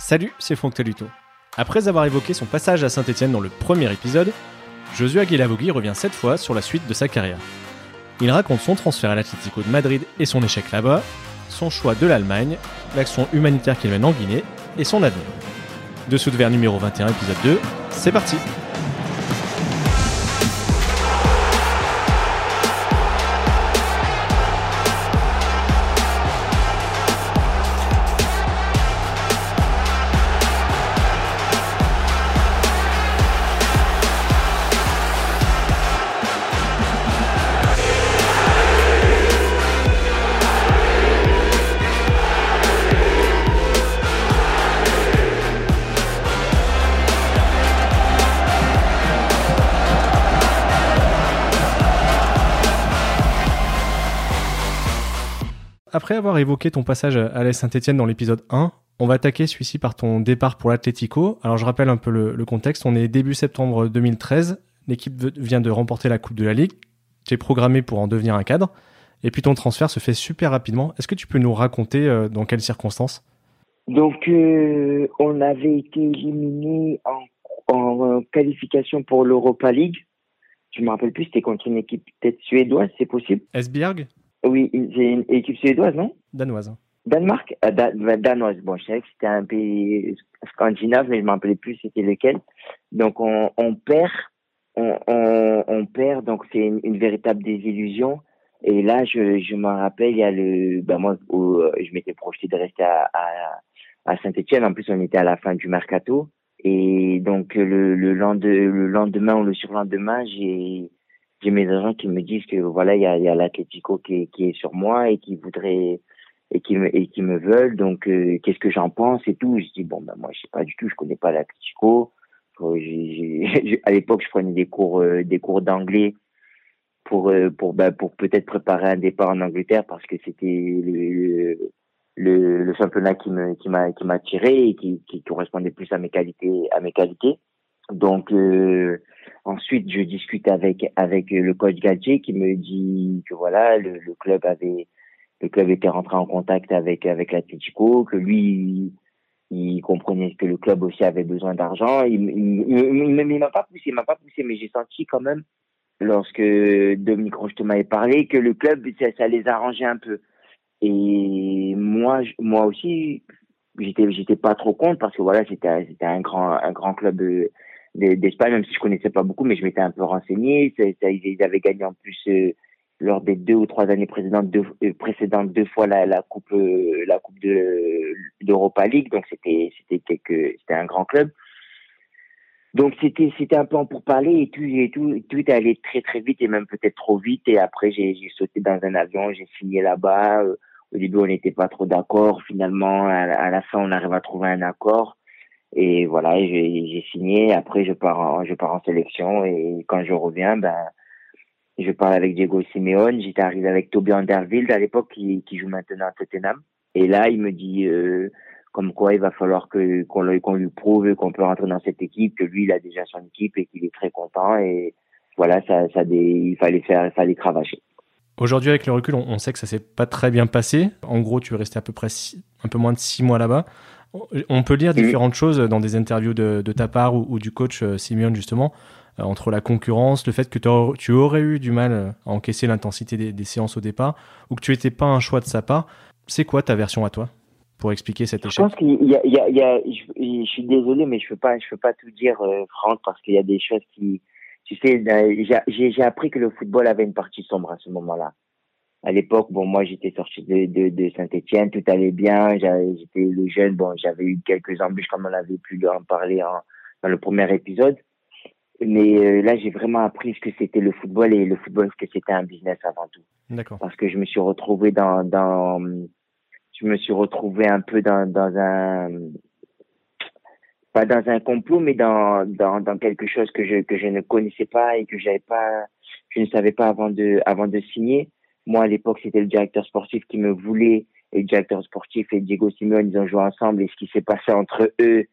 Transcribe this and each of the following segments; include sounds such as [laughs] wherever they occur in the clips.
Salut, c'est Franck Taluto. Après avoir évoqué son passage à Saint-Etienne dans le premier épisode, Josué Aguilavogui revient cette fois sur la suite de sa carrière. Il raconte son transfert à l'Atlético de Madrid et son échec là-bas, son choix de l'Allemagne, l'action humanitaire qu'il mène en Guinée et son avenir. Dessous de verre numéro 21, épisode 2, c'est parti avoir évoqué ton passage à la Saint-Etienne dans l'épisode 1, on va attaquer celui-ci par ton départ pour l'Atlético. Alors je rappelle un peu le, contexte. On est début septembre 2013. L'équipe vient de remporter la Coupe de la Ligue. Tu es programmé pour en devenir un cadre. Et puis ton transfert se fait super rapidement. Est-ce que tu peux nous raconter euh, dans quelles circonstances? Donc euh, on avait été éliminé en, en qualification pour l'Europa League. Je me rappelle plus, c'était contre une équipe peut-être suédoise, c'est possible? Esbjerg? Oui, c'est une équipe suédoise, non? Danoise. Danemark? Euh, Danoise. Bon, je savais que c'était un pays scandinave, mais je ne me rappelais plus c'était lequel. Donc, on, on perd. On, on, on, perd, donc c'est une, une, véritable désillusion. Et là, je, je me rappelle, il y a le, ben moi, où, je m'étais projeté de rester à, à, à Saint-Etienne. En plus, on était à la fin du mercato. Et donc, le, le, lendemain, le lendemain ou le surlendemain, j'ai, j'ai mes agents qui me disent que voilà il y a, y a l'Atlético qui qui est sur moi et qui voudrait et qui me et qui me veulent. Donc euh, qu'est-ce que j'en pense et tout? Je dis bon ben moi je sais pas du tout je connais pas l'Atlético [laughs] à l'époque je prenais des cours euh, des cours d'anglais pour euh, pour ben, pour peut-être préparer un départ en Angleterre parce que c'était le, le, le championnat qui me qui m'a qui m'a tiré et qui, qui correspondait plus à mes qualités à mes qualités donc euh, ensuite, je discute avec avec le coach Galtier qui me dit que voilà, le, le, club avait le club était rentré en contact avec avec l'Atlético, que lui il, comprenait que le club aussi avait besoin d'argent. Il, il, il, m'a pas poussé, il m'a pas poussé, mais j'ai senti quand même lorsque Dominique Rocheteau m'avait parlé que le club ça, ça les arrangeait un peu. Et moi moi aussi j'étais j'étais pas trop contre parce que voilà c'était c'était un grand un grand club d'Espagne, même si je connaissais pas beaucoup, mais je m'étais un peu renseigné. Ils avaient gagné en plus euh, lors des deux ou trois années précédentes deux, euh, précédentes deux fois la, coupe euh, la coupe de d'Europa League, donc c'était c'était quelque c'était un grand club. Donc c'était c'était un plan pour parler et tout et tout tout est allé très très vite et même peut-être trop vite et après j'ai sauté dans un avion, j'ai signé là-bas. Au début on n'était pas trop d'accord, finalement à, à la fin on arrive à trouver un accord. Et voilà, j'ai signé. Après, je pars, en, je pars en sélection. Et quand je reviens, ben, je parle avec Diego Simeone. J'étais arrivé avec Toby Anderville à l'époque, qui, joue maintenant à Tottenham. Et là, il me dit euh, comme quoi il va falloir qu'on lui prouve qu'on peut rentrer dans cette équipe, que lui, il a déjà son équipe et qu'il est très content. Et voilà, ça, il fallait faire, il fallait cravacher. Aujourd'hui, avec le recul, on, sait que ça s'est pas très bien passé. En gros, tu es resté à peu près un peu moins de six mois là-bas. On peut lire différentes choses dans des interviews de, ta part ou, du coach euh, Simeone, justement, euh, entre la concurrence, le fait que tu aurais eu du mal euh, à encaisser l'intensité des, séances au départ, ou que tu n'étais pas un choix de sa part. C'est quoi ta version à toi pour expliquer cet échec Je pense qu'il y, a, je, suis désolé, mais je ne peux, pas, je peux pas tout dire, Franck, parce qu'il y a des choses qui. Tu sais, j'ai appris que le football avait une partie sombre à ce moment-là à l'époque, bon, moi, j'étais sorti de, de, de Saint-Etienne, tout allait bien, j'étais le jeune, bon, j'avais eu quelques embûches comme on avait pu en parler en, dans le premier épisode. Mais euh, là, j'ai vraiment appris ce que c'était le football et le football, ce que c'était un business avant tout. D'accord. Parce que je me suis retrouvé dans, dans, je me suis retrouvé un peu dans, dans un, pas dans un complot, mais dans, dans, dans quelque chose que je, que je ne connaissais pas et que j'avais pas, je ne savais pas avant de, avant de signer. Moi, à l'époque, c'était le directeur sportif qui me voulait. Et le directeur sportif et Diego Simeone, ils ont joué ensemble. Et ce qui s'est passé entre eux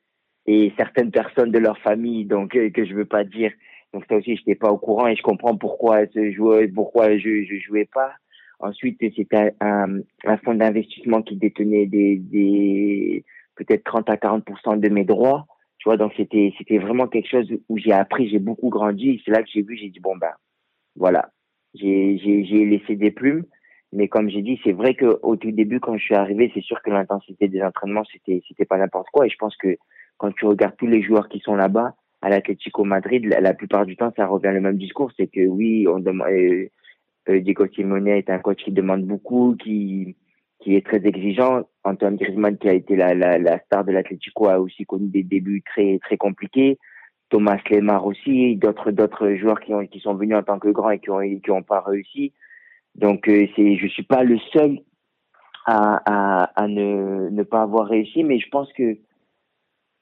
et certaines personnes de leur famille, donc euh, que je veux pas dire. Donc ça aussi, j'étais pas au courant et je comprends pourquoi ce joueur, pourquoi je je jouais pas. Ensuite, c'était un, un, fonds d'investissement qui détenait des, des peut-être 30 à 40% de mes droits. Tu vois, donc c'était, c'était vraiment quelque chose où j'ai appris, j'ai beaucoup grandi. C'est là que j'ai vu, j'ai dit, bon, ben, voilà. J'ai, laissé des plumes. Mais comme j'ai dit, c'est vrai que au tout début, quand je suis arrivé, c'est sûr que l'intensité des entraînements, c'était, c'était pas n'importe quoi. Et je pense que quand tu regardes tous les joueurs qui sont là-bas, à l'Atlético Madrid, la, plupart du temps, ça revient le même discours. C'est que oui, on demande, euh, euh, Diego Simeone est un coach qui demande beaucoup, qui, qui est très exigeant. Antoine Griezmann, qui a été la, la, la star de l'Atlético, a aussi connu des débuts très, très compliqués. Thomas Lemar aussi, d'autres, d'autres joueurs qui ont, qui sont venus en tant que grands et qui ont, qui ont pas réussi. Donc, euh, c'est, je suis pas le seul à, à, à ne, ne pas avoir réussi, mais je pense que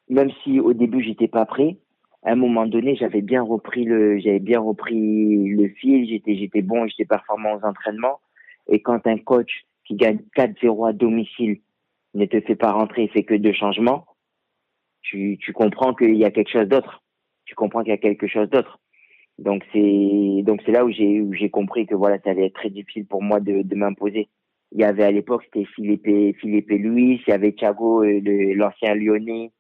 même si au début j'étais pas prêt, à un moment donné, j'avais bien repris le, j'avais bien repris le fil, j'étais, j'étais bon, j'étais performant aux entraînements. Et quand un coach qui gagne 4-0 à domicile ne te fait pas rentrer fait que deux changements, tu, tu comprends qu'il y a quelque chose d'autre. Tu comprends qu'il y a quelque chose d'autre. Donc c'est, donc c'est là où j'ai, où j'ai compris que voilà, ça allait être très difficile pour moi de, de m'imposer. Il y avait à l'époque, c'était Philippe, Philippe Louis, il y avait Thiago, euh, l'ancien Lyonnais,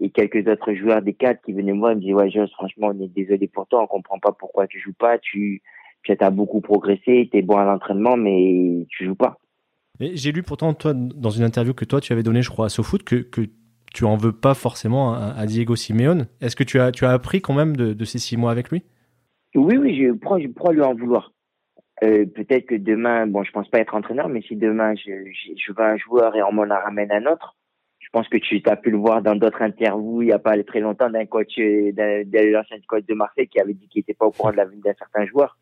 et quelques autres joueurs des cadres qui venaient me voir et me disaient ouais Jos franchement on est désolé pour toi on comprend pas pourquoi tu joues pas tu tu as beaucoup progressé tu es bon à l'entraînement mais tu joues pas j'ai lu pourtant toi dans une interview que toi tu avais donnée je crois à SoFoot que tu en veux pas forcément à, Diego Simeone. Est-ce que tu as tu as appris quand même de, de ces six mois avec lui? Oui oui je prends je prends lui en vouloir? Euh, peut-être que demain bon je pense pas être entraîneur mais si demain je je, je veux un joueur et on m'en ramène un autre je pense que tu as pu le voir dans d'autres interviews il n'y a pas très longtemps d'un coach, euh, d'un l'ancien coach de Marseille qui avait dit qu'il n'était pas au courant de la vie d'un certain joueur.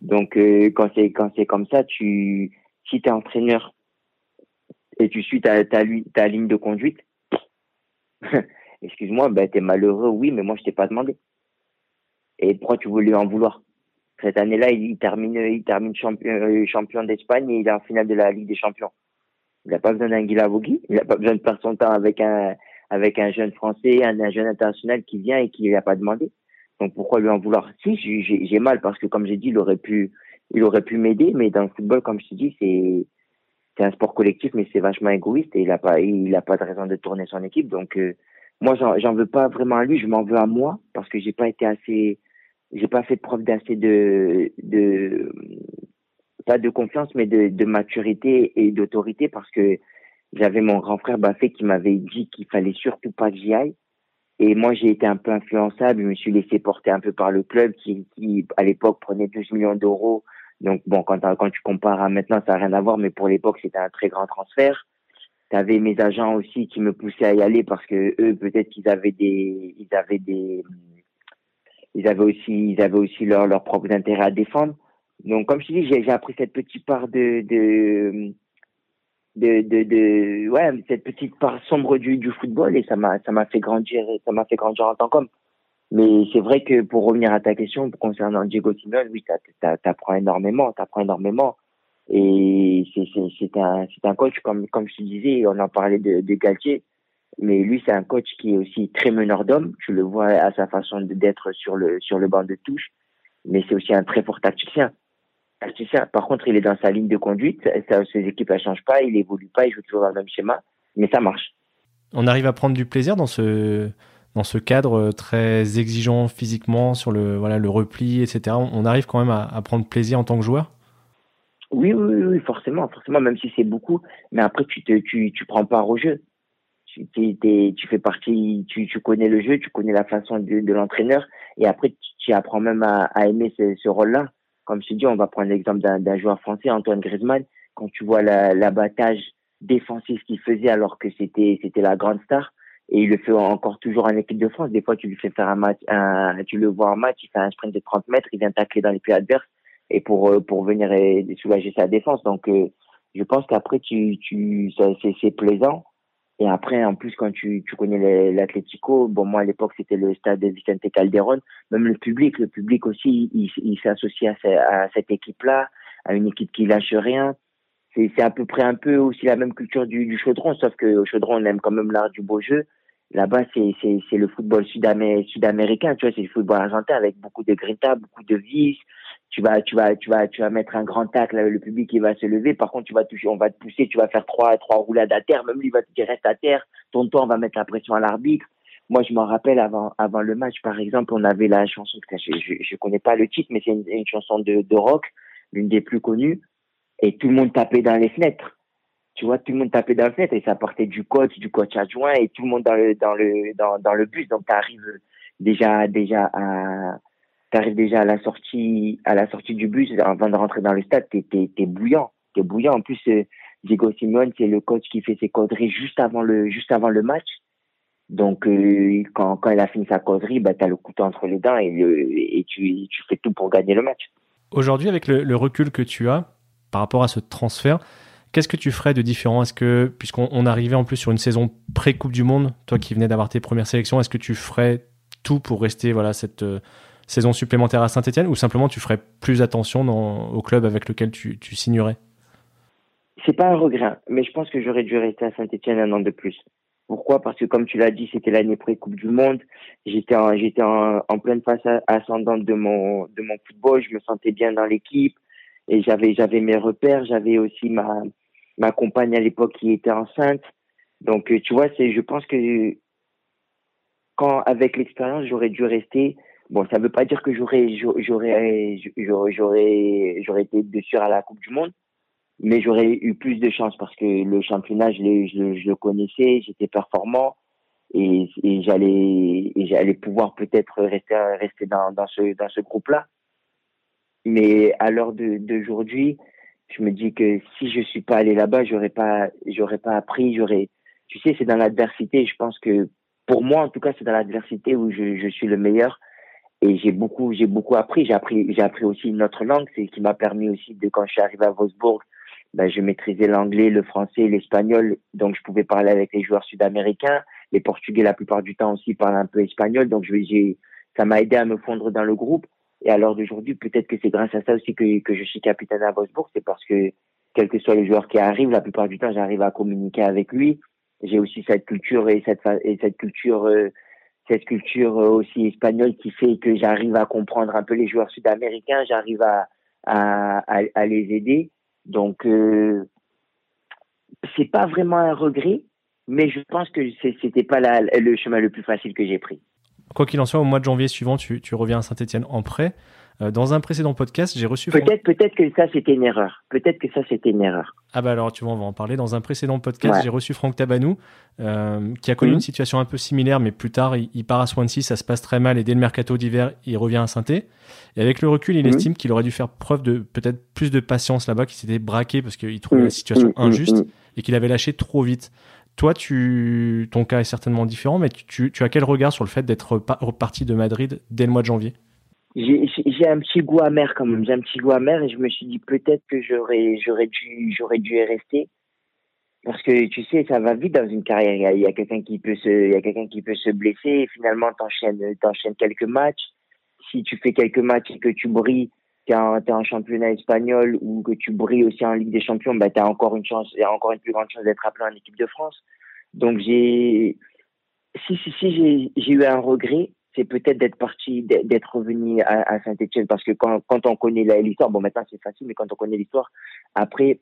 Donc euh, quand c'est quand c'est comme ça, tu si tu es entraîneur et tu suis ta, ta, ta ligne de conduite, [laughs] excuse-moi, ben es malheureux, oui, mais moi je t'ai pas demandé. Et pourquoi tu voulais en vouloir? Cette année-là, il, termine il termine champion euh, champion d'Espagne et il est en finale de la Ligue des Champions. Il n'a pas besoin d'un Guilavogui. Il n'a pas besoin de perdre son temps avec un, avec un jeune français, un, jeune international qui vient et qui n'a pas demandé. Donc pourquoi lui en vouloir? Si, j'ai mal parce que comme j'ai dit, il aurait pu, il aurait pu m'aider, mais dans le football, comme je te dis, c'est c'est un sport collectif, mais c'est vachement égoïste et il a pas, il a pas de raison de tourner son équipe. Donc euh, moi, j'en veux pas vraiment à lui, je m'en veux à moi parce que j'ai pas été assez, j'ai pas fait preuve d'assez de, de pas de confiance, mais de, de maturité et d'autorité parce que j'avais mon grand frère Baffé qui m'avait dit qu'il fallait surtout pas que j'y aille. Et moi, j'ai été un peu influençable. Je me suis laissé porter un peu par le club qui, qui à l'époque, prenait 12 millions d'euros. Donc, bon, quand, quand tu compares à maintenant, ça n'a rien à voir, mais pour l'époque, c'était un très grand transfert. Tu avais mes agents aussi qui me poussaient à y aller parce que eux, peut-être qu'ils avaient des, ils avaient des, ils avaient aussi, ils avaient aussi leurs leurs propres intérêts à défendre. Donc, comme je te dis, j'ai appris cette petite part de, de, de, de, de, ouais, cette petite part sombre du, du football et ça m'a, ça m'a fait grandir, ça m'a fait grandir en tant qu'homme. Mais c'est vrai que pour revenir à ta question concernant Diego Simeone, oui, t'apprends énormément, t'apprends énormément. Et c'est, un, un coach, comme, comme je te disais, on en parlait de, de Galtier, mais lui, c'est un coach qui est aussi très meneur d'hommes. Tu le vois à sa façon d'être sur le, sur le banc de touche. Mais c'est aussi un très fort tacticien. Par contre, il est dans sa ligne de conduite. ses équipes ne changent pas, il évolue pas, il joue toujours dans le même schéma, mais ça marche. On arrive à prendre du plaisir dans ce, dans ce cadre très exigeant physiquement sur le, voilà, le repli, etc. On arrive quand même à, prendre plaisir en tant que joueur? Oui, oui, oui, forcément, forcément, même si c'est beaucoup. Mais après, tu, te, tu, tu prends part au jeu. Tu, tu fais partie, tu, tu connais le jeu, tu connais la façon de, l'entraîneur. Et après, tu, apprends même à, aimer ce, rôle-là comme je te dis, on va prendre l'exemple d'un joueur français, Antoine Griezmann. Quand tu vois l'abattage défensif qu'il faisait alors que c'était c'était la grande star, et il le fait encore toujours en équipe de France. Des fois, tu lui fais faire un match, un, tu le vois en match, il fait un sprint de 30 mètres, il vient tacler dans les pieds adverses et pour euh, pour venir soulager sa défense. Donc, euh, je pense qu'après, tu tu c'est plaisant et après, en plus, quand tu, tu connais l'Atlético, bon, moi, à l'époque, c'était le stade de Vicente Calderon. Même le public, le public aussi, il, il s'associe à, à, cette équipe-là, à une équipe qui lâche rien. C'est à peu près un peu aussi la même culture du, du chaudron, sauf que au chaudron, on aime quand même l'art du beau jeu. Là-bas, c'est le football sud-américain, tu vois, c'est le football argentin avec beaucoup de grinta, beaucoup de vis. tu vas, tu vas, tu vas, tu vas mettre un grand tacle, le public il va se lever. Par contre, tu vas toucher, on va te pousser, tu vas faire trois, trois roulades à terre. Même lui il va te dire reste à terre. Ton temps, on va mettre la pression à l'arbitre. Moi, je m'en rappelle avant, avant le match, par exemple, on avait la chanson, je, je, je connais pas le titre, mais c'est une, une, chanson de, de rock, l'une des plus connues, et tout le monde tapait dans les fenêtres. Tu vois, tout le monde tapait dans les fenêtres et ça partait du coach, du coach adjoint et tout le monde dans le, dans le, dans, dans le bus. Donc, tu arrives déjà, déjà à, t'arrives déjà à la sortie, à la sortie du bus, avant de rentrer dans le stade, t'es, t'es, t'es bouillant, t'es bouillant. En plus, euh, Diego Simeone, c'est le coach qui fait ses causeries juste avant le, juste avant le match. Donc, euh, quand, quand il a fini sa causerie, bah, t'as le couteau entre les dents et, le, et tu, tu fais tout pour gagner le match. Aujourd'hui, avec le, recul que tu as par rapport à ce transfert, qu'est-ce que tu ferais de différent? Est-ce que, puisqu'on on arrivait en plus sur une saison pré-Coupe du Monde, toi qui venais d'avoir tes premières sélections, est-ce que tu ferais tout pour rester voilà cette saison supplémentaire à Saint-Etienne ou simplement tu ferais plus attention au club avec lequel tu, tu signerais? C'est pas un regret, mais je pense que j'aurais dû rester à Saint-Etienne un an de plus. Pourquoi? Parce que comme tu l'as dit, c'était l'année pré-Coupe du Monde. J'étais en, j'étais en, en, pleine phase ascendante de mon, de mon football. Je me sentais bien dans l'équipe et j'avais, j'avais mes repères. J'avais aussi ma, ma compagne à l'époque qui était enceinte. Donc, tu vois, c'est, je pense que quand, avec l'expérience, j'aurais dû rester Bon, ça ne veut pas dire que j'aurais j'aurais j'aurais j'aurais été dessus à la Coupe du Monde, mais j'aurais eu plus de chance parce que le championnat, je, je, je le connaissais, j'étais performant et, et j'allais j'allais pouvoir peut-être rester rester dans, dans ce dans ce groupe-là. Mais à l'heure d'aujourd'hui, je me dis que si je suis pas allé là-bas, j'aurais pas j'aurais pas appris, j'aurais tu sais, c'est dans l'adversité, je pense que pour moi en tout cas, c'est dans l'adversité où je, je suis le meilleur. Et j'ai beaucoup j'ai beaucoup appris. J'ai appris j'ai appris aussi une autre langue c'est qui m'a permis aussi de quand je suis arrivé à Wolfsburg ben, je maîtrisais l'anglais le français l'espagnol. Donc je pouvais parler avec les joueurs sud-américains. Les portugais la plupart du temps aussi parlent un peu espagnol. Donc je ça m'a aidé à me fondre dans le groupe et à l'heure d'aujourd'hui peut-être que c'est grâce à ça aussi que je suis capitaine à Wolfsburg c'est parce que quels que soient les joueurs qui arrivent la plupart du temps j'arrive à communiquer avec lui j'ai aussi cette culture et cette et cette culture euh, cette culture euh, aussi espagnole qui fait que j'arrive à comprendre un peu les joueurs sud-américains, j'arrive à, à, à, les aider. Donc, euh, c'est pas vraiment un regret, mais je pense que c'était pas la, le chemin le plus facile que j'ai pris. Quoi qu'il en soit, au mois de janvier suivant, tu, tu reviens à Saint-Etienne en prêt. Euh, dans un précédent podcast, j'ai reçu. Peut-être, peut-être que ça c'était une erreur. Peut-être que ça c'était une erreur. Ah bah alors tu vois, on va en parler. Dans un précédent podcast, j'ai reçu Franck Tabanou, euh, qui a connu mmh. une situation un peu similaire, mais plus tard, il, part à Swansea, ça se passe très mal, et dès le mercato d'hiver, il revient à saint Et avec le recul, il mmh. estime qu'il aurait dû faire preuve de peut-être plus de patience là-bas, qu'il s'était braqué parce qu'il trouvait mmh. la situation injuste et qu'il avait lâché trop vite. Toi, tu, ton cas est certainement différent, mais tu, tu as quel regard sur le fait d'être reparti de Madrid dès le mois de janvier? J'ai un petit goût amer quand même. J'ai un petit goût amer et je me suis dit peut-être que j'aurais dû j'aurais dû y rester parce que tu sais ça va vite dans une carrière. Il y a, quelqu'un qui peut se qui peut se blesser et finalement t'enchaînes t'enchaînes quelques matchs. Si tu fais quelques matchs et que tu brilles, en, es en championnat espagnol ou que tu brilles aussi en Ligue des Champions, bah t'as encore une chance, encore une plus grande chance d'être appelé en équipe de France. Donc j'ai si si si j'ai eu un regret c'est peut-être d'être parti, d'être revenu à, Saint-Etienne parce que quand, on connaît l'histoire, bon maintenant c'est facile, mais quand on connaît l'histoire, après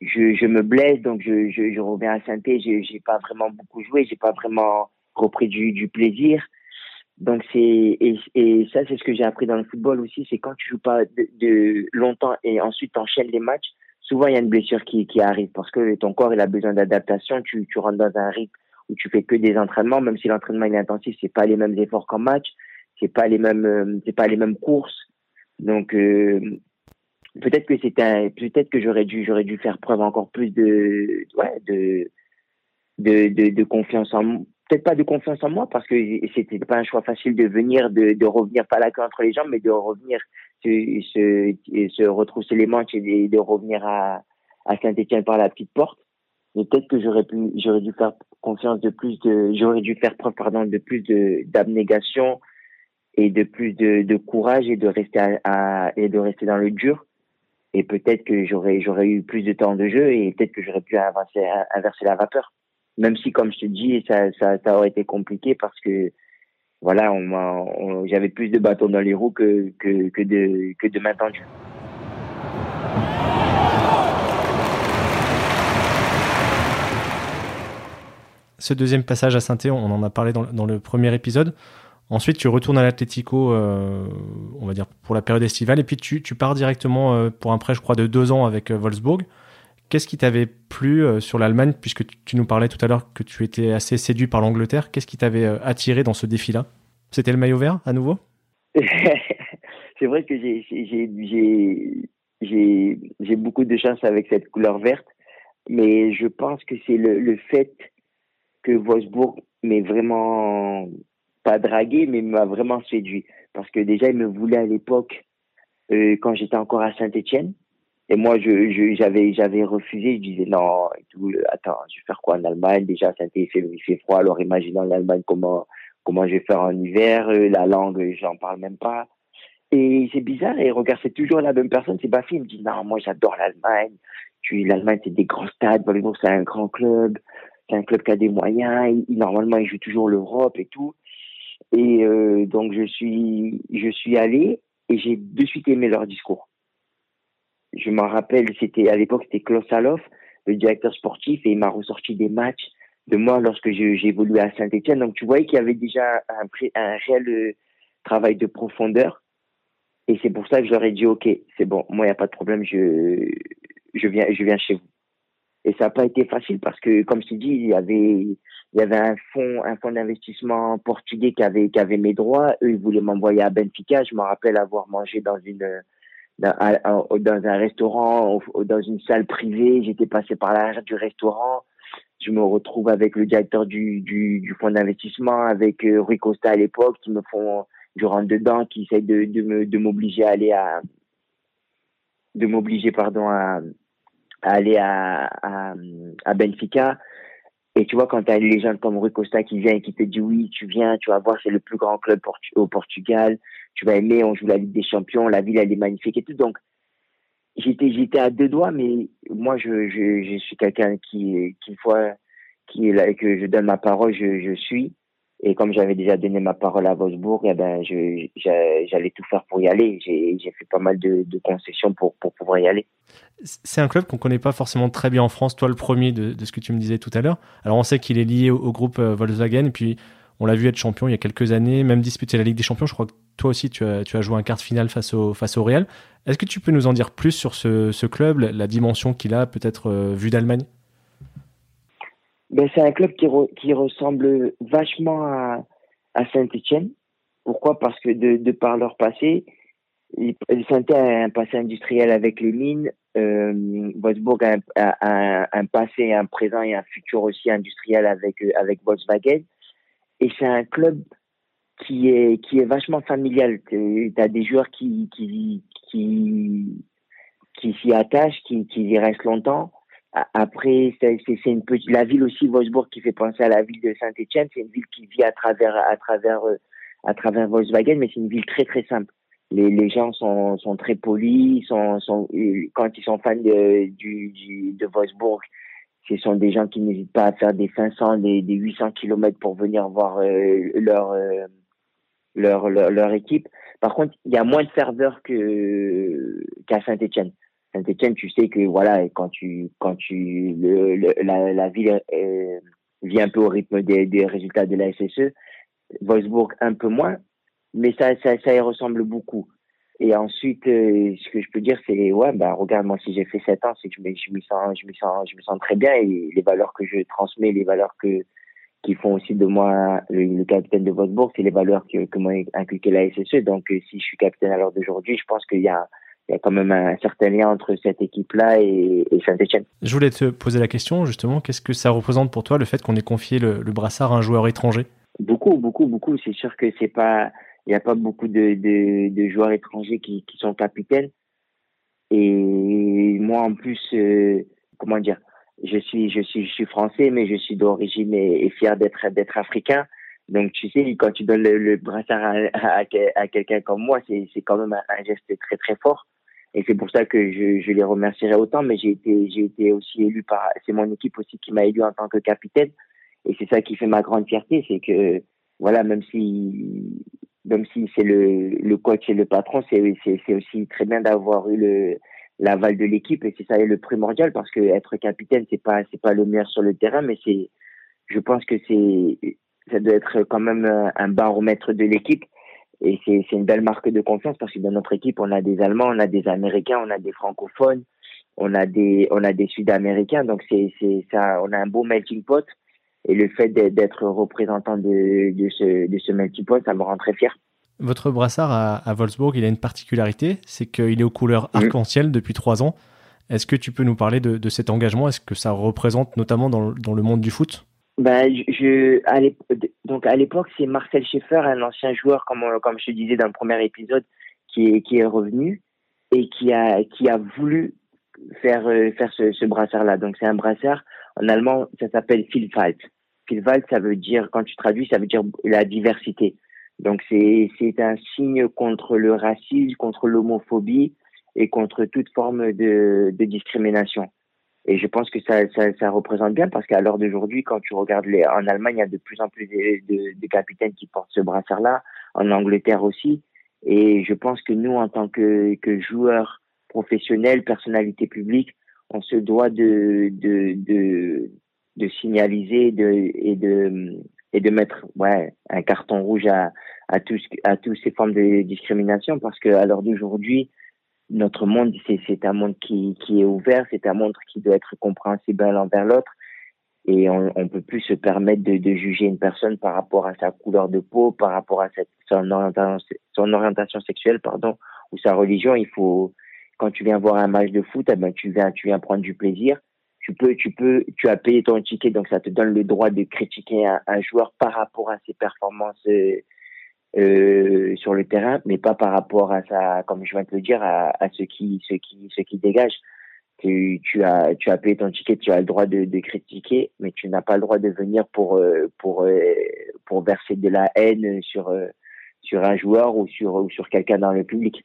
je, me blesse, donc je, reviens à Saint-Etienne, j'ai pas vraiment beaucoup joué, j'ai pas vraiment repris du plaisir. Donc c'est et, et ça c'est ce que j'ai appris dans le football aussi, c'est quand tu joues pas de, de longtemps et ensuite enchaînes les matchs, souvent il y a une blessure qui, qui arrive parce que ton corps il a besoin d'adaptation, tu, tu rentres dans un rythme où tu fais que des entraînements, même si l'entraînement est intensif, c'est pas les mêmes efforts qu'en match, c'est pas les mêmes, euh, c'est pas les mêmes courses. Donc euh, peut-être que c'était, peut-être que j'aurais dû, j'aurais dû faire preuve encore plus de, ouais, de, de, de, de confiance en, peut-être pas de confiance en moi parce que c'était pas un choix facile de venir, de, de revenir pas la queue entre les jambes, mais de revenir, se, se, se retrousser les manches et de, revenir à, à Saint-Etienne par la petite porte. Mais peut-être que j'aurais pu, j'aurais dû faire confiance de plus de, j'aurais dû faire preuve, pardon, de plus de, d'abnégation et de plus de, de courage et de rester à, et de rester dans le dur. Et peut-être que j'aurais, j'aurais eu plus de temps de jeu et peut-être que j'aurais pu avancer, inverser la vapeur. Même si, comme je te dis, ça, aurait été compliqué parce que voilà, on, j'avais plus de bâtons dans les roues que, de, que de main tendue. Ce deuxième passage à saint on en a parlé dans, le premier épisode. Ensuite, tu retournes à l'Atlético, euh, on va dire, pour la période estivale. Et puis, tu, tu pars directement euh, pour un prêt, je crois, de deux ans avec euh, Wolfsburg. Qu'est-ce qui t'avait plu euh, sur l'Allemagne, puisque tu nous parlais tout à l'heure que tu étais assez séduit par l'Angleterre? Qu'est-ce qui t'avait euh, attiré dans ce défi-là? C'était le maillot vert à nouveau? [laughs] C'est vrai que j'ai beaucoup de chance avec cette couleur verte, mais je pense que c'est le, fait que Wolfsburg m'ait vraiment pas dragué, mais m'a vraiment séduit. Parce que déjà, il me voulait à l'époque, euh, quand j'étais encore à Saint-Etienne, et moi, je, j'avais, j'avais refusé. Je disais non, tout. Attends, je vais faire quoi en Allemagne? Déjà, ça il fait, froid. Alors, imagine en Allemagne comment, comment je vais faire en hiver. Euh, la langue, j'en parle même pas. Et c'est bizarre. Et regarde, c'est toujours la même personne. C'est Bafi. Il me dit non, moi, j'adore l'Allemagne. Tu, l'Allemagne, c'est des grands stades. c'est un grand club. C'est un club qui a des moyens. normalement, il joue toujours l'Europe et tout. Et euh, donc, je suis, je suis allé et j'ai de suite aimé leur discours je m'en rappelle, c'était à l'époque c'était Klaus Saloff, le directeur sportif, et il m'a ressorti des matchs de moi lorsque j'ai évolué à Saint-Etienne. Donc tu voyais qu'il y avait déjà un, un réel euh, travail de profondeur. Et c'est pour ça que j'aurais dit, OK, c'est bon, moi, il n'y a pas de problème, je, je, viens, je viens chez vous. Et ça n'a pas été facile parce que, comme je t'ai dit, il y avait, il y avait un fonds, un fonds d'investissement portugais qui avait, qui avait mes droits. Eux, ils voulaient m'envoyer à Benfica. Je me rappelle avoir mangé dans une, dans, un restaurant, dans une salle privée. J'étais passé par l'arrière du restaurant. Je me retrouve avec le directeur du, du, du fonds d'investissement, avec euh, Rui Costa à l'époque, qui me font, je rentre dedans, qui essaie de, me, de m'obliger à aller à, de m'obliger, pardon, à, aller à Benfica. Et tu vois, quand tu as une légende comme Rui Costa qui vient et qui te dit oui, tu viens, tu vas voir, c'est le plus grand club au Portugal, tu vas aimer, on joue la Ligue des Champions, la ville, elle est magnifique et tout. Donc, j'étais, j'étais à deux doigts, mais moi, je, je, suis quelqu'un qui, qui fois, qui là, que je donne ma parole, je, suis. Et comme j'avais déjà donné ma parole à Wolfsburg, eh ben, je, j'allais tout faire pour y aller. J'ai, j'ai fait pas mal de, concessions pour, pour pouvoir y aller. C'est un club qu'on connaît pas forcément très bien en France, toi le premier de, de ce que tu me disais tout à l'heure. Alors on sait qu'il est lié au, groupe euh, Volkswagen, puis on l'a vu être champion il y a quelques années, même disputer la Ligue des Champions. Je crois que toi aussi, tu as, joué un quart de finale face au, face au Real. Est-ce que tu peux nous en dire plus sur ce, club, la dimension qu'il a, peut-être euh, vue d'Allemagne? Ben, C'est un club qui, ressemble vachement à, à Saint-Etienne. Pourquoi? Parce que de, par leur passé, saint a un passé industriel avec les mines. Euh, Wolfsburg a un, un, passé, un présent et un futur aussi industriel avec, avec Volkswagen. Et c'est un club qui est, qui est vachement familial. Tu as des joueurs qui, qui, qui, s'y attachent, qui, qui y restent longtemps. Après, c'est une petite, la ville aussi, Wolfsburg, qui fait penser à la ville de Saint-Etienne. C'est une ville qui vit à travers, à travers, euh, à travers Volkswagen, mais c'est une ville très, très simple les, les gens sont, sont très polis, sont, sont, quand ils sont fans de, du, du, de Wolfsburg, ce sont des gens qui n'hésitent pas à faire des 500, des, des 800 kilomètres pour venir voir euh, leur, euh, leur, leur, équipe. Par contre, il y a moins de serveurs que qu'à Saint-Etienne. Saint-Etienne, tu sais que voilà, quand tu quand tu le, la, la ville euh, vit un peu au rythme des, des résultats de la SSE, Wolfsburg un peu moins, mais ça, ça, ça y ressemble beaucoup. Et ensuite, euh, ce que je peux dire, c'est ouais, bah regarde, moi si j'ai fait 7 ans, c'est que je me, je me sens, je me sens, je me sens très bien et les valeurs que je transmets, les valeurs que qui font aussi de moi le, capitaine de Wolfsburg, c'est les valeurs que, que m'a inculqué la SSE. Donc, euh, si je suis capitaine à l'heure d'aujourd'hui, je pense qu'il y a il y a quand même un certain lien entre cette équipe-là et, et Saint-Etienne. Je voulais te poser la question, justement, qu'est-ce que ça représente pour toi le fait qu'on ait confié le, le brassard à un joueur étranger? Beaucoup, beaucoup, beaucoup. C'est sûr que c'est pas il n'y a pas beaucoup de, de, de joueurs étrangers qui, qui, sont capitaines. Et moi, en plus, euh, comment dire, je suis, je suis, je suis français, mais je suis d'origine et, fier d'être, d'être africain. Donc, tu sais, quand tu donnes le, brassard à, quelqu'un comme moi, c'est, c'est quand même un, geste très, très fort. Et c'est pour ça que je, je les remercierai autant, mais j'ai été, j'ai été aussi élu par, c'est mon équipe aussi qui m'a élu en tant que capitaine. Et c'est ça qui fait ma grande fierté, c'est que voilà, même si même si c'est le, le coach et le patron, c'est c'est aussi très bien d'avoir eu le l'aval de l'équipe et c'est ça le primordial parce que être capitaine c'est pas c'est pas le meilleur sur le terrain mais c'est je pense que c'est ça doit être quand même un baromètre de l'équipe et c'est c'est une belle marque de confiance parce que dans notre équipe on a des Allemands on a des Américains on a des francophones on a des on a des Sud-Américains donc c'est c'est ça on a un beau melting pot et le fait d'être représentant de, de ce de ce melting pot ça me rend très fier. Votre brassard à, à Wolfsburg, il a une particularité, c'est qu'il est aux couleurs mm. arc-en-ciel depuis trois ans. Est-ce que tu peux nous parler de, de cet engagement? Est-ce que ça représente notamment dans, dans le monde du foot? Ben, je, à donc à l'époque, c'est Marcel Schaeffer, un ancien joueur, comme, comme je te disais dans le premier épisode, qui est, qui est revenu et qui a, qui a voulu faire, euh, faire ce, ce brassard-là. Donc, c'est un brassard, en allemand, ça s'appelle Vielfalt. Vielfalt, ça veut dire, quand tu traduis, ça veut dire la diversité. Donc, c'est, un signe contre le racisme, contre l'homophobie et contre toute forme de, de discrimination. Et je pense que ça, ça, ça représente bien parce qu'à l'heure d'aujourd'hui, quand tu regardes les, en Allemagne, il y a de plus en plus de, de, de capitaines qui portent ce brassard-là, en Angleterre aussi. Et je pense que nous, en tant que, que joueurs professionnels, personnalités publiques, on se doit de, de, de, de signaliser de, et de, et de mettre ouais, un carton rouge à, à, tous, à tous ces formes de discrimination parce qu'à l'heure d'aujourd'hui, notre monde, c'est un monde qui, qui est ouvert, c'est un monde qui doit être compréhensible l'un envers l'autre. Et on ne peut plus se permettre de, de, juger une personne par rapport à sa couleur de peau, par rapport à cette, son, orientation, son orientation sexuelle, pardon, ou sa religion. Il faut, quand tu viens voir un match de foot, eh ben, tu viens, tu viens prendre du plaisir. Tu peux, tu peux, tu as payé ton ticket, donc ça te donne le droit de critiquer un, un joueur par rapport à ses performances euh, euh, sur le terrain, mais pas par rapport à ça, comme je viens de te le dire, à, à ce qui, ce qui, ce qui dégage. Tu, tu as, tu as payé ton ticket, tu as le droit de, de critiquer, mais tu n'as pas le droit de venir pour, euh, pour, euh, pour verser de la haine sur, sur un joueur ou sur, ou sur quelqu'un dans le public.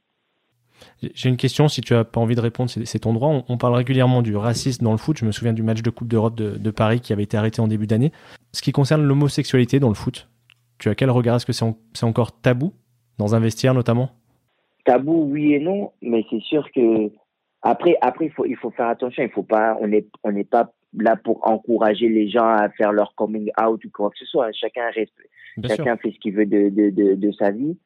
J'ai une question, si tu n'as pas envie de répondre, c'est ton droit. On, parle régulièrement du racisme dans le foot. Je me souviens du match de Coupe d'Europe de, de, Paris qui avait été arrêté en début d'année. Ce qui concerne l'homosexualité dans le foot, tu as quel regard? Est-ce que c'est encore tabou dans un vestiaire notamment? Tabou, oui et non, mais c'est sûr que après, après il faut il faut faire attention. Il faut pas, on n'est on pas là pour encourager les gens à faire leur coming out ou quoi que ce soit. Chacun reste, chacun fait ce qu'il veut de, de, de, de, sa vie.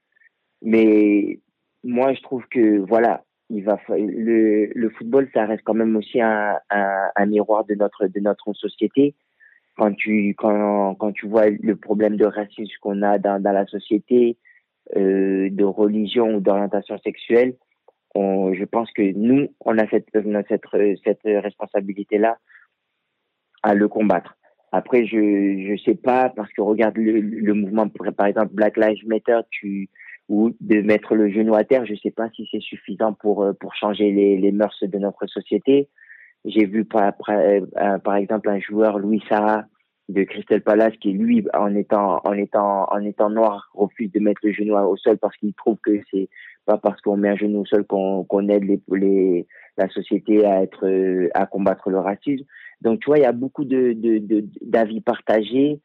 Mais moi, je trouve que voilà, il va le, le football, ça reste quand même aussi un, un, un miroir de notre de notre société quand tu quand quand tu vois le problème de racisme qu'on a dans dans la société, euh, de religion ou d'orientation sexuelle, on, je pense que nous on a cette cette cette responsabilité là à le combattre. Après, je je sais pas parce que regarde le, le mouvement par exemple Black Lives Matter, tu ou de mettre le genou à terre, je sais pas si c'est suffisant pour pour changer les les mœurs de notre société. J'ai vu par, par, par, exemple un joueur, Louis Sarah, de Crystal Palace, qui lui, en étant, en étant, en étant noir, refuse de mettre le genou au sol parce qu'il trouve que c'est pas parce qu'on met un genou au sol qu'on qu'on aide les, les, la société à être, à combattre le racisme. Donc, tu vois, il y a beaucoup de, de, d'avis partagés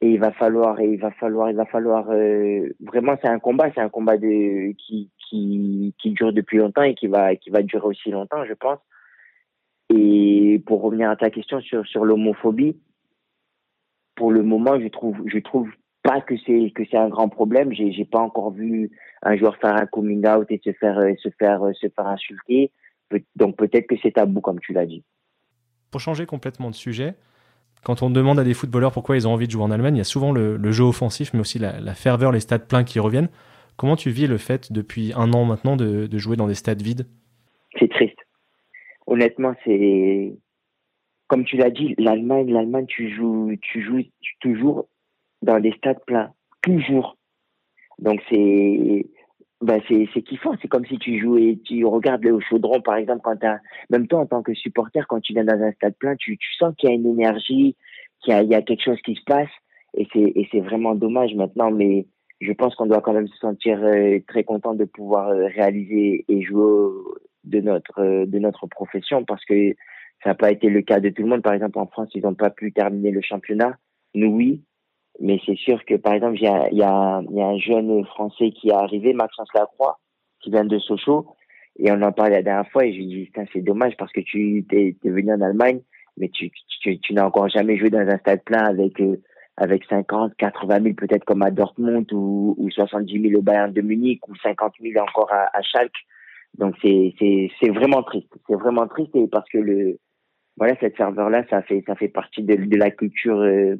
et il va falloir, il va falloir, il va falloir, euh, vraiment, c'est un combat, c'est un combat de, qui, qui, qui dure depuis longtemps et qui va, qui va durer aussi longtemps, je pense. Et pour revenir à ta question sur, sur l'homophobie, pour le moment, je trouve, je trouve pas que c'est que c'est un grand problème. J'ai j'ai pas encore vu un joueur faire un coming out et se faire euh, se faire euh, se faire insulter. Donc peut-être que c'est tabou comme tu l'as dit. Pour changer complètement de sujet, quand on demande à des footballeurs pourquoi ils ont envie de jouer en Allemagne, il y a souvent le, jeu offensif, mais aussi la, la, ferveur, les stades pleins qui reviennent. Comment tu vis le fait depuis un an maintenant de, de jouer dans des stades vides? C'est triste honnêtement, c'est comme tu l'as dit, l'Allemagne, l'Allemagne, tu joues, tu joues toujours dans des stades pleins, toujours. Donc c'est, ben c'est, c'est kiffant. C'est comme si tu jouais, tu regardes le chaudron, par exemple, quand t'as, même toi en tant que supporter, quand tu viens dans un stade plein, tu, tu sens qu'il y a une énergie, qu'il y a, il y a quelque chose qui se passe, et c'est, et c'est vraiment dommage maintenant, mais je pense qu'on doit quand même se sentir euh, très content de pouvoir euh, réaliser et jouer de notre euh, de notre profession parce que ça n'a pas été le cas de tout le monde. Par exemple, en France, ils n'ont pas pu terminer le championnat. Nous, oui. Mais c'est sûr que, par exemple, il y a, y, y a un jeune Français qui est arrivé, Maxence Lacroix, qui vient de Sochaux. Et on en parlait la dernière fois et je lui dis, c'est dommage parce que tu es, venu en Allemagne, mais tu, tu, tu n'as encore jamais joué dans un stade plein avec, euh, avec 50, 80 000 peut-être comme à Dortmund ou, ou 70 000 au Bayern de Munich ou 50 000 encore à, à Schalke. Donc c'est, c'est, c'est vraiment triste. C'est vraiment triste et parce que le, voilà, cette serveur-là, ça fait, ça fait partie de, de la culture, euh,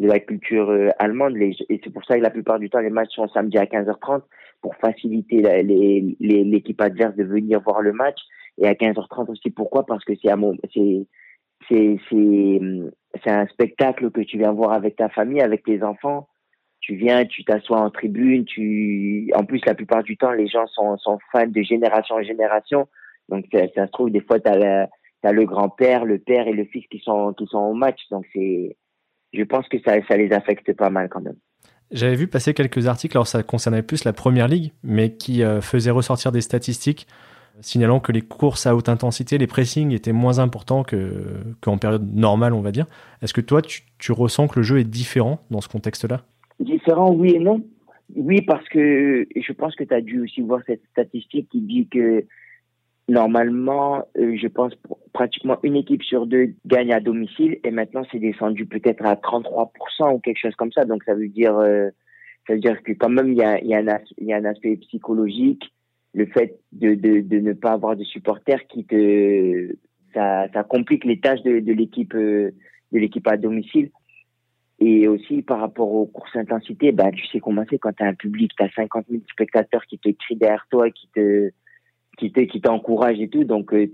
de la culture euh, allemande. Les, et c'est pour ça que la plupart du temps, les matchs sont samedi à 15h30 pour faciliter l'équipe les, l'équipe adverse de venir voir le match. Et à 15h30 aussi, pourquoi? Parce que c'est c'est c'est c'est c'est un spectacle que tu viens voir avec ta famille, avec tes enfants. Tu viens, tu t'assois en tribune, tu en plus la plupart du temps les gens sont sont fans de génération en génération. Donc ça, ça se trouve des fois tu as le grand-père, le père et le fils qui sont qui sont au match. Donc c'est je pense que ça ça les affecte pas mal quand même. J'avais vu passer quelques articles, alors ça concernait plus la première ligue, mais qui euh, faisaient ressortir des statistiques signalant que les courses à haute intensité, les pressings étaient moins importants qu'en période normale, on va dire. Est-ce que toi, tu, tu, ressens que le jeu est différent dans ce contexte-là? Différent, oui et non. Oui, parce que je pense que tu as dû aussi voir cette statistique qui dit que normalement, euh, je pense pratiquement une équipe sur deux gagne à domicile et maintenant c'est descendu peut-être à 33% ou quelque chose comme ça. Donc ça veut dire, euh, ça veut dire que quand même il y a, y, a y a un aspect psychologique, le fait de, de, de, ne pas avoir de supporters qui te, ça, ça complique les tâches de, de l'équipe, euh, de l'équipe à domicile. Et aussi par rapport aux courses intensité, bah tu sais comment c'est quand tu as un public, tu as 50 000 spectateurs qui te crient derrière toi, qui te qui t'encourage et tout donc euh,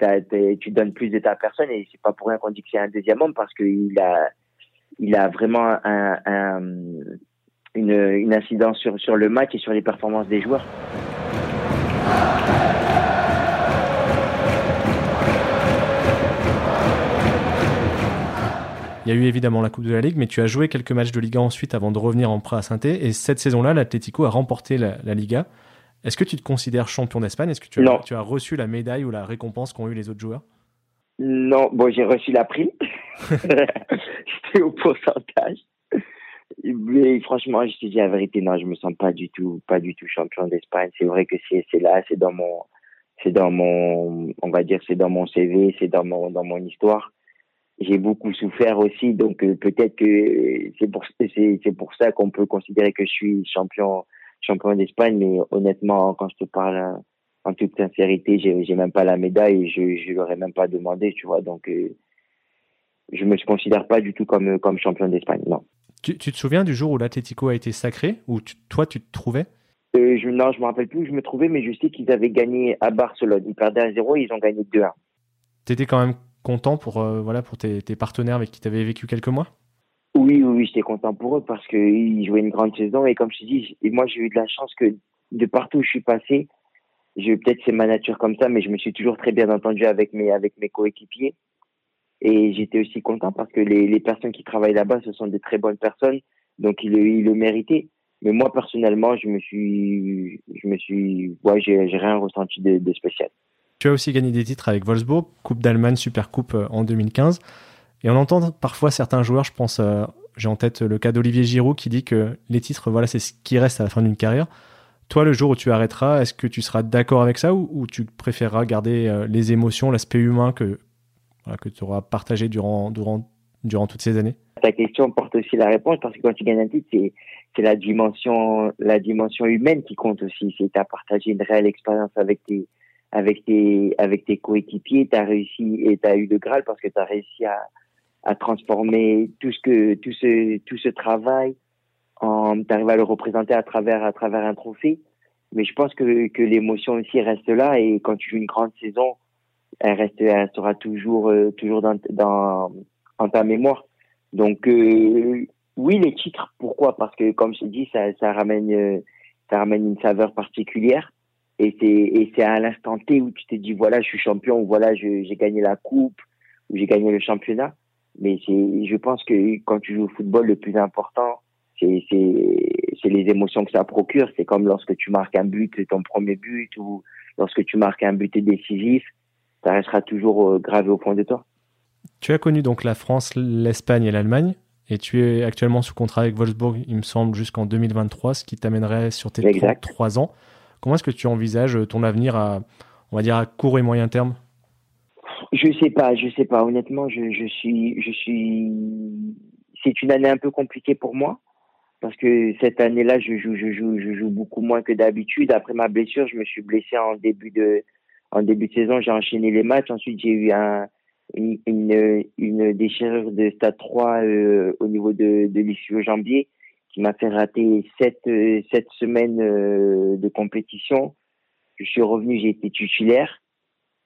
tu donnes plus de ta personne et c'est pas pour rien qu'on dit que c'est un deuxième homme parce qu'il a vraiment un, un, une, incidence sur le match et sur les performances des joueurs. Il y a eu évidemment la Coupe de la Ligue, mais tu as joué quelques matchs de Liga ensuite avant de revenir en prêt à saint Et cette saison-là, l'Atlético a remporté la Liga. Est-ce que tu te considères champion d'Espagne? Est-ce que tu as, tu as, reçu la médaille ou la récompense qu'ont eu les autres joueurs? Non, bon, j'ai reçu la prime. [laughs] J'étais au pourcentage. Mais franchement, je te dis la vérité, non, je me sens pas du tout, pas du tout champion d'Espagne. C'est vrai que c'est là, c'est dans mon, c'est dans mon, on va dire, c'est dans mon CV, c'est dans mon, dans mon histoire. J'ai beaucoup souffert aussi, donc euh, peut-être que c'est pour, c'est pour ça qu'on peut considérer que je suis champion champion d'Espagne, mais honnêtement, quand je te parle en toute sincérité, j'ai, même pas la médaille et je, je l'aurais même pas demandé, tu vois. Donc, euh, je me considère pas du tout comme, comme champion d'Espagne, non. Tu, tu te souviens du jour où l'Atlético a été sacré, où toi, tu te trouvais? Euh, je, Non, je me rappelle plus où je me trouvais, mais je sais qu'ils avaient gagné à Barcelone. Ils perdaient à 0 et ils ont gagné 2-1. Tu étais quand même content pour, euh, voilà, pour tes, tes partenaires avec qui tu avais vécu quelques mois? Oui, oui, j'étais content pour eux parce qu'ils jouaient une grande saison et comme je te dis, moi j'ai eu de la chance que de partout où je suis passé, peut-être c'est ma nature comme ça, mais je me suis toujours très bien entendu avec mes avec mes coéquipiers et j'étais aussi content parce que les, les personnes qui travaillent là-bas, ce sont des très bonnes personnes, donc ils ils le méritaient. Mais moi personnellement, je me suis, je me suis, ouais, j'ai rien ressenti de, de spécial. Tu as aussi gagné des titres avec Wolfsburg, Coupe d'Allemagne, Super Coupe euh, en 2015. Et on entend parfois certains joueurs, je pense, euh, j'ai en tête le cas d'Olivier Giroud qui dit que les titres, voilà, c'est ce qui reste à la fin d'une carrière. Toi, le jour où tu arrêteras, est-ce que tu seras d'accord avec ça ou, tu préféreras garder euh, les émotions, l'aspect humain que, que tu auras partagé durant, durant, durant toutes ces années? Ta question porte aussi la réponse parce que quand tu gagnes un titre, c'est, c'est la dimension, la dimension humaine qui compte aussi. C'est tu as partagé une réelle expérience avec tes, avec tes, avec tes coéquipiers, tu as réussi et tu as eu le Graal parce que tu as réussi à, à transformer tout ce que tout ce tout ce travail en t'arrives à le représenter à travers à travers un trophée. Mais je pense que que l'émotion aussi reste là et quand tu joues une grande saison elle reste elle sera toujours euh, toujours dans dans en ta mémoire. Donc euh, oui les titres pourquoi? Parce que comme je dis ça ça ramène euh, ça ramène une saveur particulière. Et c'est et c'est à l'instant T où tu te dis voilà je suis champion ou voilà j'ai gagné la coupe ou j'ai gagné le championnat mais c'est, je pense que quand tu joues au football, le plus important, c'est, c'est, c'est les émotions que ça procure. C'est comme lorsque tu marques un but, ton premier but, ou lorsque tu marques un but décisif, ça restera toujours euh, gravé au fond de toi. Tu as connu donc la France, l'Espagne et l'Allemagne. Et tu es actuellement sous contrat avec Wolfsburg, il me semble, jusqu'en 2023, ce qui t'amènerait sur tes 33 ans. Comment est-ce que tu envisages ton avenir à, on va dire, à court et moyen terme? Je sais pas, je sais pas. Honnêtement, je, je suis, je suis. C'est une année un peu compliquée pour moi parce que cette année-là, je joue, je joue, je joue beaucoup moins que d'habitude. Après ma blessure, je me suis blessé en début de, en début de saison. J'ai enchaîné les matchs. Ensuite, j'ai eu un, une, une, déchirure de stade 3 euh, au niveau de, de l'ischio jambier qui m'a fait rater sept, euh, sept semaines euh, de compétition. Je suis revenu, j'ai été titulaire.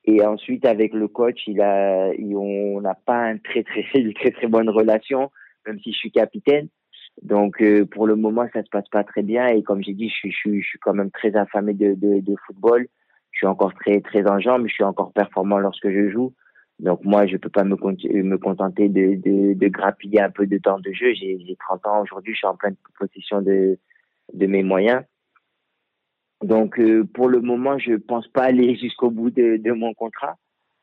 Et ensuite, avec le coach, il a, on n'a pas un très, très, [laughs] une très, très bonne relation, même si je suis capitaine. Donc, pour le moment, ça se passe pas très bien. Et comme j'ai dit, je suis, je, suis, je suis quand même très affamé de, de, de football. Je suis encore très, très en jambes. Je suis encore performant lorsque je joue. Donc moi, je peux pas me, me contenter de, de, de, grappiller un peu de temps de jeu. J'ai 30 ans aujourd'hui, je suis en pleine possession de, de mes moyens. Donc euh, pour le moment, je pense pas aller [laughs] jusqu'au bout de, de mon contrat.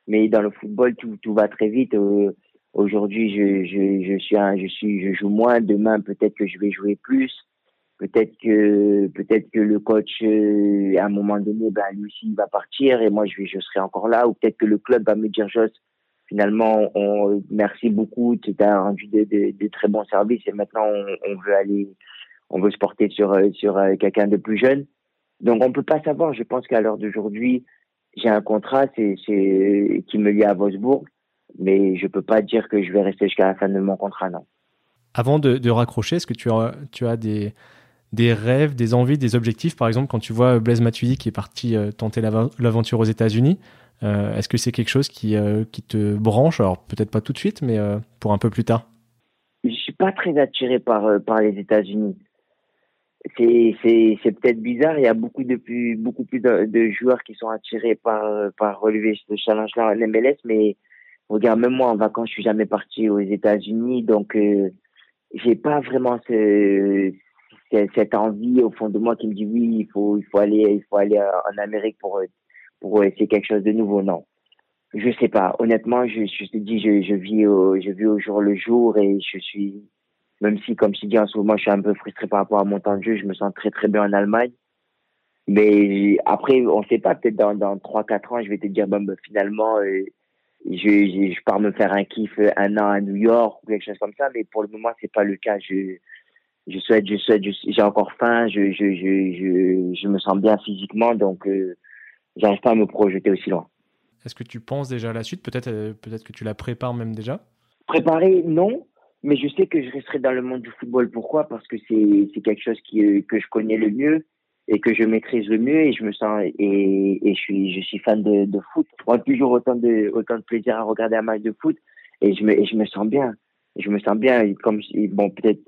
Mais dans le football, tout, tout va très vite. Euh, aujourd'hui, je, je, je, suis un, je suis, je joue moins. Demain, peut-être que je vais jouer plus. Peut-être que, peut-être que le coach, euh, à un moment donné, ben, lui aussi, il va partir et moi, je, je serai encore là. Ou peut-être que le club va me dire, Joss, finalement, on, merci beaucoup, tu as rendu de, de, de, très bons services et maintenant on, on, veut aller, on veut se porter sur, sur euh, quelqu'un de plus jeune. Donc on peut pas savoir. Je pense qu'à l'heure d'aujourd'hui, j'ai un contrat c'est, c'est, qui me lie à Wolfsburg, mais je peux pas dire que je vais rester jusqu'à la fin de mon contrat, non. Avant de, de raccrocher, est-ce que tu as, tu as des, des rêves, des envies, des objectifs? Par exemple, quand tu vois Blaise Matuidi qui est parti euh, tenter l'aventure aux États-Unis, euh, est-ce que c'est quelque chose qui, euh, qui te branche? Alors peut-être pas tout de suite, mais pour un peu plus tard. Je suis pas très attiré par par les États-Unis. C'est peut-être bizarre. Il y a beaucoup de plus beaucoup plus de, joueurs qui sont attirés par par relever ce challenge-là en MLS, mais regarde même moi en vacances, je suis jamais parti aux États-Unis, donc euh, j'ai pas vraiment ce, cette envie au fond de moi qui me dit oui, il faut il faut aller il faut aller en Amérique pour pour essayer quelque chose de nouveau. Non, je sais pas. Honnêtement, je, je te dis, je, je vis au, je vis au jour le jour et je suis, même si, comme je dis en ce moment, je suis un peu frustré par rapport à mon temps de jeu, je me sens très très bien en Allemagne. Mais après, on sait pas, peut-être dans, dans 3-4 ans, je vais te dire, bon, ben, finalement, euh, je, je, je, pars me faire un kiff un an à New York ou quelque chose comme ça, mais pour le moment, c'est pas le cas. Je, je souhaite, je souhaite, j'ai encore faim, je, je, je, je, je me sens bien physiquement, donc euh, j'arrive pas à me projeter aussi loin. Est-ce que tu penses déjà à la suite? Peut-être euh, peut-être que tu la prépares même déjà? Préparer, non. Mais je sais que je resterai dans le monde du football. Pourquoi? Parce que c'est quelque chose qui, euh, que je connais le mieux et que je maîtrise le mieux et je me sens et, et je suis je suis fan de, de foot. Je prends toujours autant de autant de plaisir à regarder un match de foot et je me et je me sens bien. Je me sens bien comme bon peut-être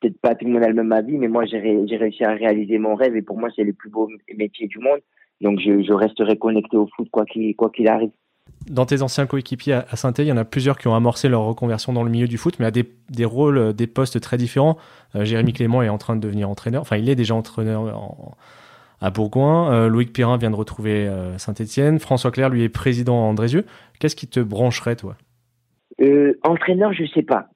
peut-être pas tout le monde a le même avis mais moi j'ai j'ai réussi à réaliser mon rêve et pour moi c'est le plus beau métier du monde donc je, resterai connecté au foot quoi qu'il quoi qu'il arrive. Dans tes anciens coéquipiers à saint il y en a plusieurs qui ont amorcé leur reconversion dans le milieu du foot, mais à des, rôles, euh, des postes très différents. Euh, Jérémy Clément est en train de devenir entraîneur, enfin il est déjà entraîneur à Bourgoin. Euh, Loïc Pirin vient de retrouver Saint-Etienne. François Claire, lui, est président à Andrézieux. Qu'est-ce qui te brancherait, toi? Entraîneur, je sais pas.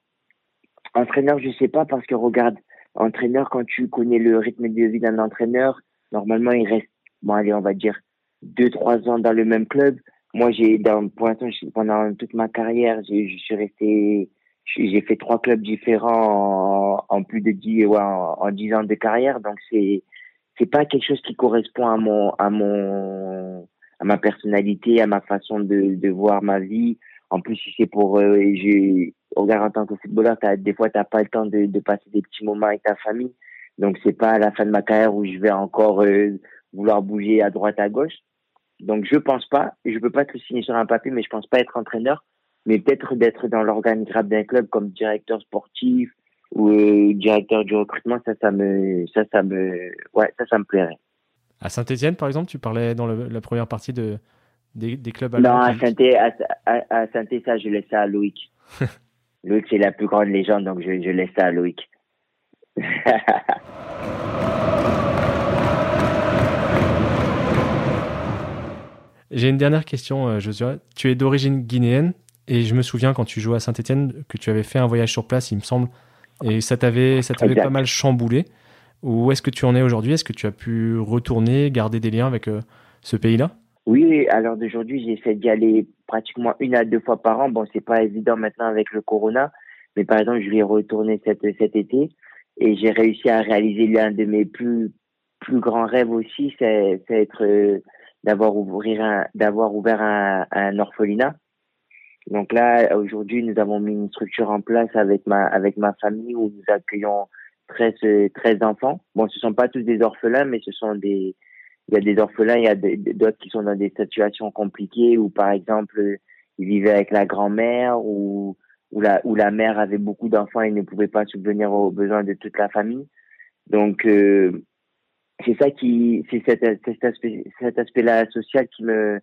Entraîneur, je sais pas parce que regarde, entraîneur, quand tu connais le rythme de vie d'un entraîneur, normalement il reste bon allez, on va dire deux trois ans dans le même club. Moi, j'ai dans pour l'instant pendant toute ma carrière, je suis resté j'ai fait trois clubs différents en, plus de dix ouais, en, dix ans de carrière, donc c'est c'est pas quelque chose qui correspond à mon à mon à ma personnalité, à ma façon de de voir ma vie. En plus, si c'est pour euh, j'ai regarde en tant que footballeur, as, des fois t'as pas le temps de, de passer des petits moments avec ta famille. Donc c'est pas à la fin de ma carrière où je vais encore euh, vouloir bouger à droite, à gauche. Donc je pense pas, je peux pas te signer sur un papier, mais je pense pas être entraîneur, mais peut-être d'être dans l'organigramme d'un club comme directeur sportif ou euh, directeur du recrutement, ça, ça me, ça, ça me, ouais, ça, ça me plairait. À Saint-Etienne, par exemple, tu parlais dans la première partie de, des, des clubs allemands. Non, à saint à, à, saint ça, je laisse ça à Loïc. [laughs] Loïc, c'est la plus grande légende, donc je, je laisse ça à Loïc. [laughs] J'ai une dernière question, euh, Joshua. Tu es d'origine guinéenne et je me souviens quand tu jouais à Saint-Etienne que tu avais fait un voyage sur place, il me semble, Et ça t'avait, ça t'avait pas mal chamboulé. Où est-ce que tu en es aujourd'hui? Est-ce que tu as pu retourner, garder des liens avec ce pays-là? Oui, à l'heure d'aujourd'hui, j'essaie d'y aller pratiquement une à deux fois par an. Bon, c'est pas évident maintenant avec le corona, mais par exemple, je vais retourner cet, cet été et j'ai réussi à réaliser l'un de mes plus plus grands rêves aussi, c'est être d'avoir ouvrir d'avoir ouvert un, un orphelinat. Donc là, aujourd'hui, nous avons mis une structure en place avec ma avec ma famille où nous accueillons 13 13 enfants. Bon, ce sont pas tous des orphelins, mais ce sont des il y a des orphelins, il y a d'autres qui sont dans des situations compliquées où par exemple ils vivaient avec la grand-mère ou où la où la mère avait beaucoup d'enfants et ne pouvait pas subvenir aux besoins de toute la famille. Donc euh, c'est ça qui c'est cet, cet aspect cet aspect-là social qui me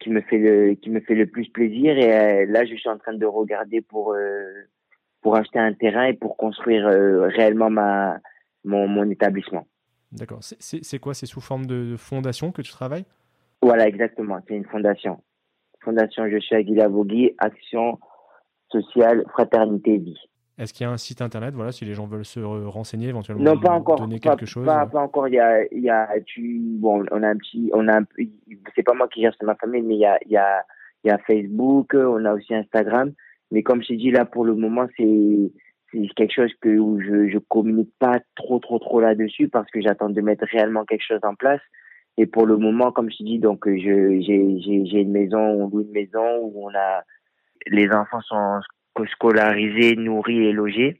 qui me fait le qui me fait le plus plaisir et euh, là je suis en train de regarder pour euh, pour acheter un terrain et pour construire réellement ma mon, mon établissement. D'accord. C'est quoi? C'est sous forme de fondation que tu travailles? Voilà, exactement. C'est une fondation. Fondation Je suis Aguila Vogui, Action sociale Fraternité Vie. Est-ce qu'il y a un site internet, voilà, si les gens veulent se renseigner éventuellement Non, pas encore. Donner quelque chose pas, pas, encore. Il y a, il y a, tu, bon, on a un petit, on a c'est pas moi qui gère, c'est ma famille, mais il y a, il y a, il y a Facebook, on a aussi Instagram. Mais comme je t'ai dit là, pour le moment, c'est, c'est quelque chose que où je, je communique pas trop, trop, trop là-dessus parce que j'attends de mettre réellement quelque chose en place. Et pour le moment, comme je te dis, donc, je, j'ai, j'ai, j'ai une maison, on loue une maison où on a, les enfants sont scolarisés, nourris et logés.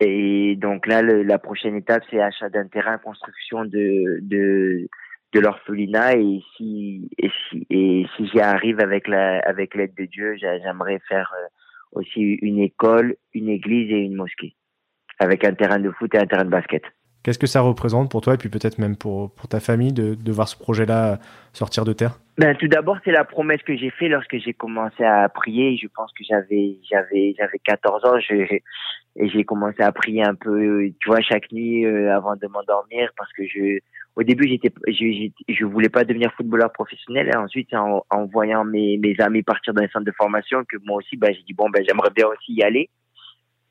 Et donc là, le, la prochaine étape, c'est achat d'un terrain, construction de, de, de l'orphelinat. Et si, et si, et si j'y arrive avec la, avec l'aide de Dieu, j'aimerais faire euh, aussi une école, une église et une mosquée. Avec un terrain de foot et un terrain de basket. Qu'est-ce que ça représente pour toi et puis peut-être même pour, pour ta famille de, de voir ce projet-là sortir de terre? Ben, Tout d'abord, c'est la promesse que j'ai faite lorsque j'ai commencé à prier. Je pense que j'avais j'avais j'avais 14 ans je, et j'ai commencé à prier un peu, tu vois, chaque nuit euh, avant de m'endormir parce que je au début, j'étais je, je voulais pas devenir footballeur professionnel et ensuite en, en voyant mes, mes amis partir dans les centres de formation que moi aussi, ben, j'ai dit bon ben j'aimerais bien aussi y aller.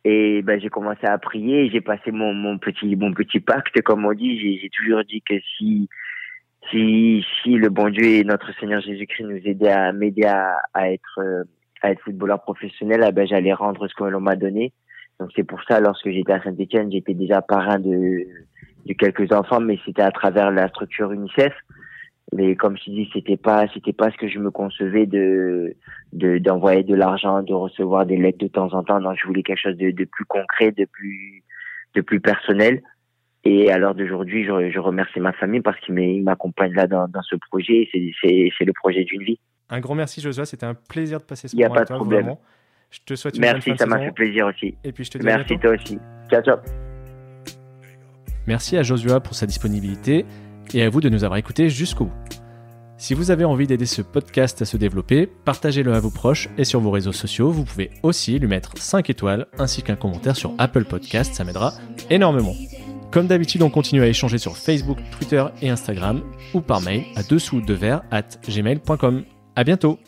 Et ben, j'ai commencé à prier, j'ai passé mon, mon petit mon petit pacte, comme on dit. J'ai toujours dit que si si si le bon Dieu et notre Seigneur Jésus-Christ nous aidaient à m'aider à, être à être footballeur professionnel, eh ben j'allais rendre ce que l'on m'a donné. Donc c'est pour ça, lorsque j'étais à Saint-Étienne, j'étais déjà parrain de de quelques enfants, mais c'était à travers la structure UNICEF mais comme je dis c'était pas c'était pas ce que je me concevais de de d'envoyer de l'argent de recevoir des lettres de temps en temps. Non je voulais quelque chose de, de plus concret de plus de plus personnel. Et à l'heure d'aujourd'hui je, je remercie ma famille parce qu'ils m'accompagnent là dans, dans ce projet. C'est c'est c'est le projet d'une vie. Un grand merci Joshua. C'était un plaisir de passer ce moment avec toi de problème. Vraiment. je te souhaite une merci bonne ça m'a fait plaisir aussi. Et puis je te dis merci toi aussi. Ciao ciao. Merci à Joshua pour sa disponibilité et à vous de nous avoir écoutés jusqu'au bout. Si vous avez envie d'aider ce podcast à se développer, partagez-le à vos proches et sur vos réseaux sociaux, vous pouvez aussi lui mettre 5 étoiles ainsi qu'un commentaire sur Apple Podcast, ça m'aidera énormément. Comme d'habitude, on continue à échanger sur Facebook, Twitter et Instagram ou par mail à dessous de at gmail.com. À bientôt!